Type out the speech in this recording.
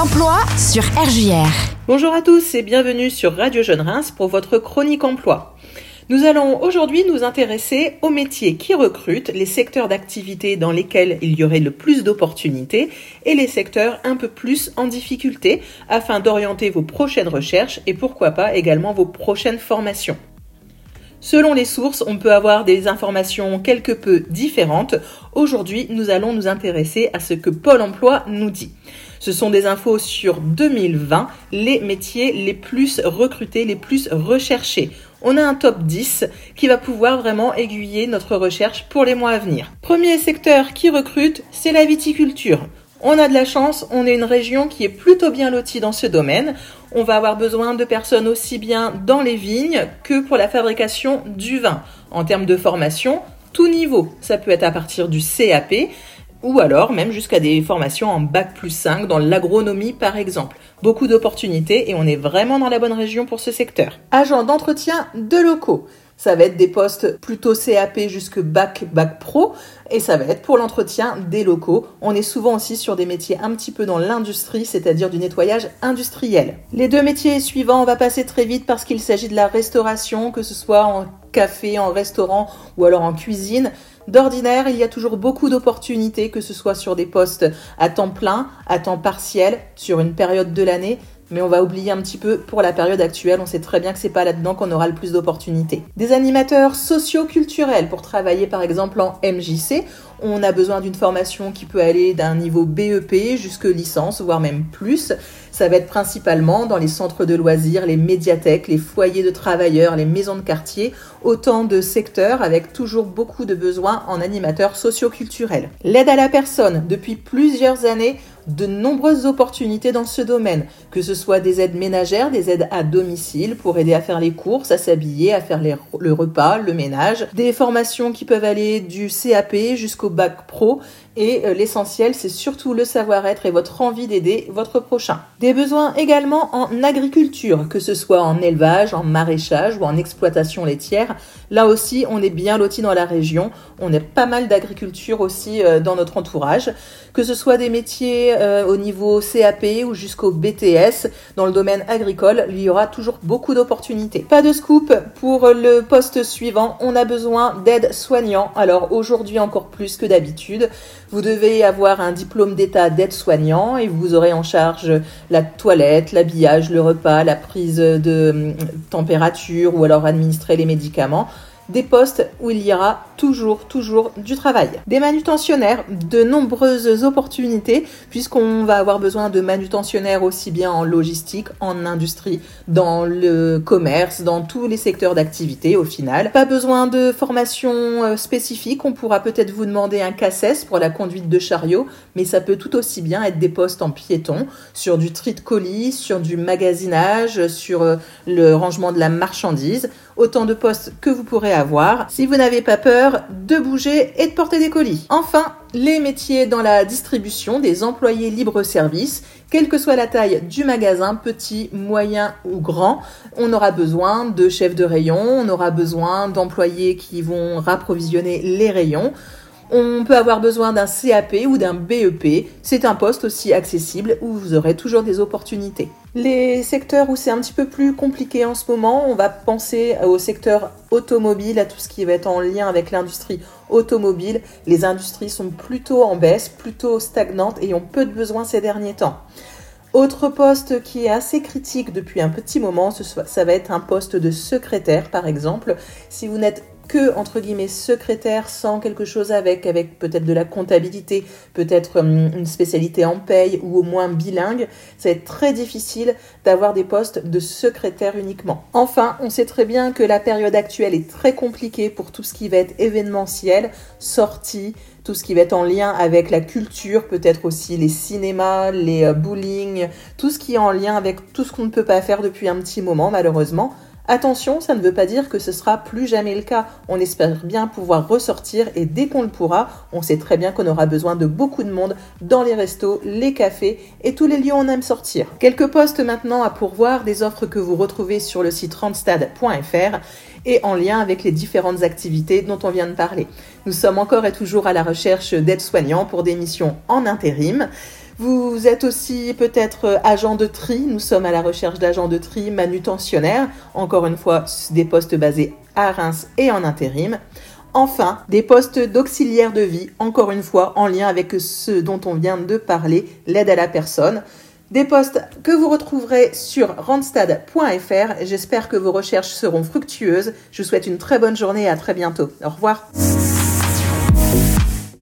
L'emploi sur RJR. Bonjour à tous et bienvenue sur Radio Jeune Reims pour votre chronique emploi. Nous allons aujourd'hui nous intéresser aux métiers qui recrutent, les secteurs d'activité dans lesquels il y aurait le plus d'opportunités et les secteurs un peu plus en difficulté afin d'orienter vos prochaines recherches et pourquoi pas également vos prochaines formations. Selon les sources, on peut avoir des informations quelque peu différentes. Aujourd'hui, nous allons nous intéresser à ce que Pôle Emploi nous dit. Ce sont des infos sur 2020, les métiers les plus recrutés, les plus recherchés. On a un top 10 qui va pouvoir vraiment aiguiller notre recherche pour les mois à venir. Premier secteur qui recrute, c'est la viticulture. On a de la chance, on est une région qui est plutôt bien lotie dans ce domaine. On va avoir besoin de personnes aussi bien dans les vignes que pour la fabrication du vin. En termes de formation, tout niveau. Ça peut être à partir du CAP ou alors même jusqu'à des formations en bac plus 5 dans l'agronomie par exemple. Beaucoup d'opportunités et on est vraiment dans la bonne région pour ce secteur. Agent d'entretien de locaux. Ça va être des postes plutôt CAP jusque bac, bac pro. Et ça va être pour l'entretien des locaux. On est souvent aussi sur des métiers un petit peu dans l'industrie, c'est-à-dire du nettoyage industriel. Les deux métiers suivants, on va passer très vite parce qu'il s'agit de la restauration, que ce soit en café, en restaurant ou alors en cuisine. D'ordinaire, il y a toujours beaucoup d'opportunités, que ce soit sur des postes à temps plein, à temps partiel, sur une période de l'année mais on va oublier un petit peu pour la période actuelle. On sait très bien que c'est pas là-dedans qu'on aura le plus d'opportunités. Des animateurs socio-culturels pour travailler par exemple en MJC. On a besoin d'une formation qui peut aller d'un niveau BEP jusque licence, voire même plus. Ça va être principalement dans les centres de loisirs, les médiathèques, les foyers de travailleurs, les maisons de quartier, autant de secteurs avec toujours beaucoup de besoins en animateurs socio-culturels. L'aide à la personne, depuis plusieurs années, de nombreuses opportunités dans ce domaine, que ce soit des aides ménagères, des aides à domicile pour aider à faire les courses, à s'habiller, à faire le repas, le ménage, des formations qui peuvent aller du CAP jusqu'au bac pro et euh, l'essentiel c'est surtout le savoir-être et votre envie d'aider votre prochain. Des besoins également en agriculture, que ce soit en élevage, en maraîchage ou en exploitation laitière. Là aussi, on est bien loti dans la région. On a pas mal d'agriculture aussi euh, dans notre entourage, que ce soit des métiers euh, au niveau CAP ou jusqu'au BTS dans le domaine agricole, il y aura toujours beaucoup d'opportunités. Pas de scoop pour le poste suivant, on a besoin d'aide soignants. Alors aujourd'hui encore plus que d'habitude, vous devez avoir un diplôme d'état d'aide soignant et vous aurez en charge la toilette, l'habillage, le repas, la prise de hum, température ou alors administrer les médicaments des postes où il y aura toujours, toujours du travail. Des manutentionnaires, de nombreuses opportunités, puisqu'on va avoir besoin de manutentionnaires aussi bien en logistique, en industrie, dans le commerce, dans tous les secteurs d'activité au final. Pas besoin de formation euh, spécifique, on pourra peut-être vous demander un CACES pour la conduite de chariot, mais ça peut tout aussi bien être des postes en piéton, sur du tri de colis, sur du magasinage, sur euh, le rangement de la marchandise autant de postes que vous pourrez avoir si vous n'avez pas peur de bouger et de porter des colis. Enfin, les métiers dans la distribution des employés libre-service, quelle que soit la taille du magasin, petit, moyen ou grand, on aura besoin de chefs de rayon, on aura besoin d'employés qui vont rapprovisionner les rayons. On peut avoir besoin d'un CAP ou d'un BEP. C'est un poste aussi accessible où vous aurez toujours des opportunités. Les secteurs où c'est un petit peu plus compliqué en ce moment, on va penser au secteur automobile, à tout ce qui va être en lien avec l'industrie automobile. Les industries sont plutôt en baisse, plutôt stagnantes et ont peu de besoins ces derniers temps. Autre poste qui est assez critique depuis un petit moment, ça va être un poste de secrétaire par exemple. Si vous n'êtes que entre guillemets secrétaire sans quelque chose avec, avec peut-être de la comptabilité, peut-être hum, une spécialité en paye ou au moins bilingue, ça va être très difficile d'avoir des postes de secrétaire uniquement. Enfin, on sait très bien que la période actuelle est très compliquée pour tout ce qui va être événementiel, sortie, tout ce qui va être en lien avec la culture, peut-être aussi les cinémas, les euh, bowling, tout ce qui est en lien avec tout ce qu'on ne peut pas faire depuis un petit moment malheureusement. Attention, ça ne veut pas dire que ce sera plus jamais le cas. On espère bien pouvoir ressortir et dès qu'on le pourra, on sait très bien qu'on aura besoin de beaucoup de monde dans les restos, les cafés et tous les lieux où on aime sortir. Quelques postes maintenant à pourvoir, des offres que vous retrouvez sur le site randstad.fr et en lien avec les différentes activités dont on vient de parler. Nous sommes encore et toujours à la recherche d'aides-soignants pour des missions en intérim. Vous êtes aussi peut-être agent de tri. Nous sommes à la recherche d'agents de tri manutentionnaires. Encore une fois, des postes basés à Reims et en intérim. Enfin, des postes d'auxiliaire de vie, encore une fois en lien avec ce dont on vient de parler, l'aide à la personne. Des postes que vous retrouverez sur randstad.fr. J'espère que vos recherches seront fructueuses. Je vous souhaite une très bonne journée et à très bientôt. Au revoir.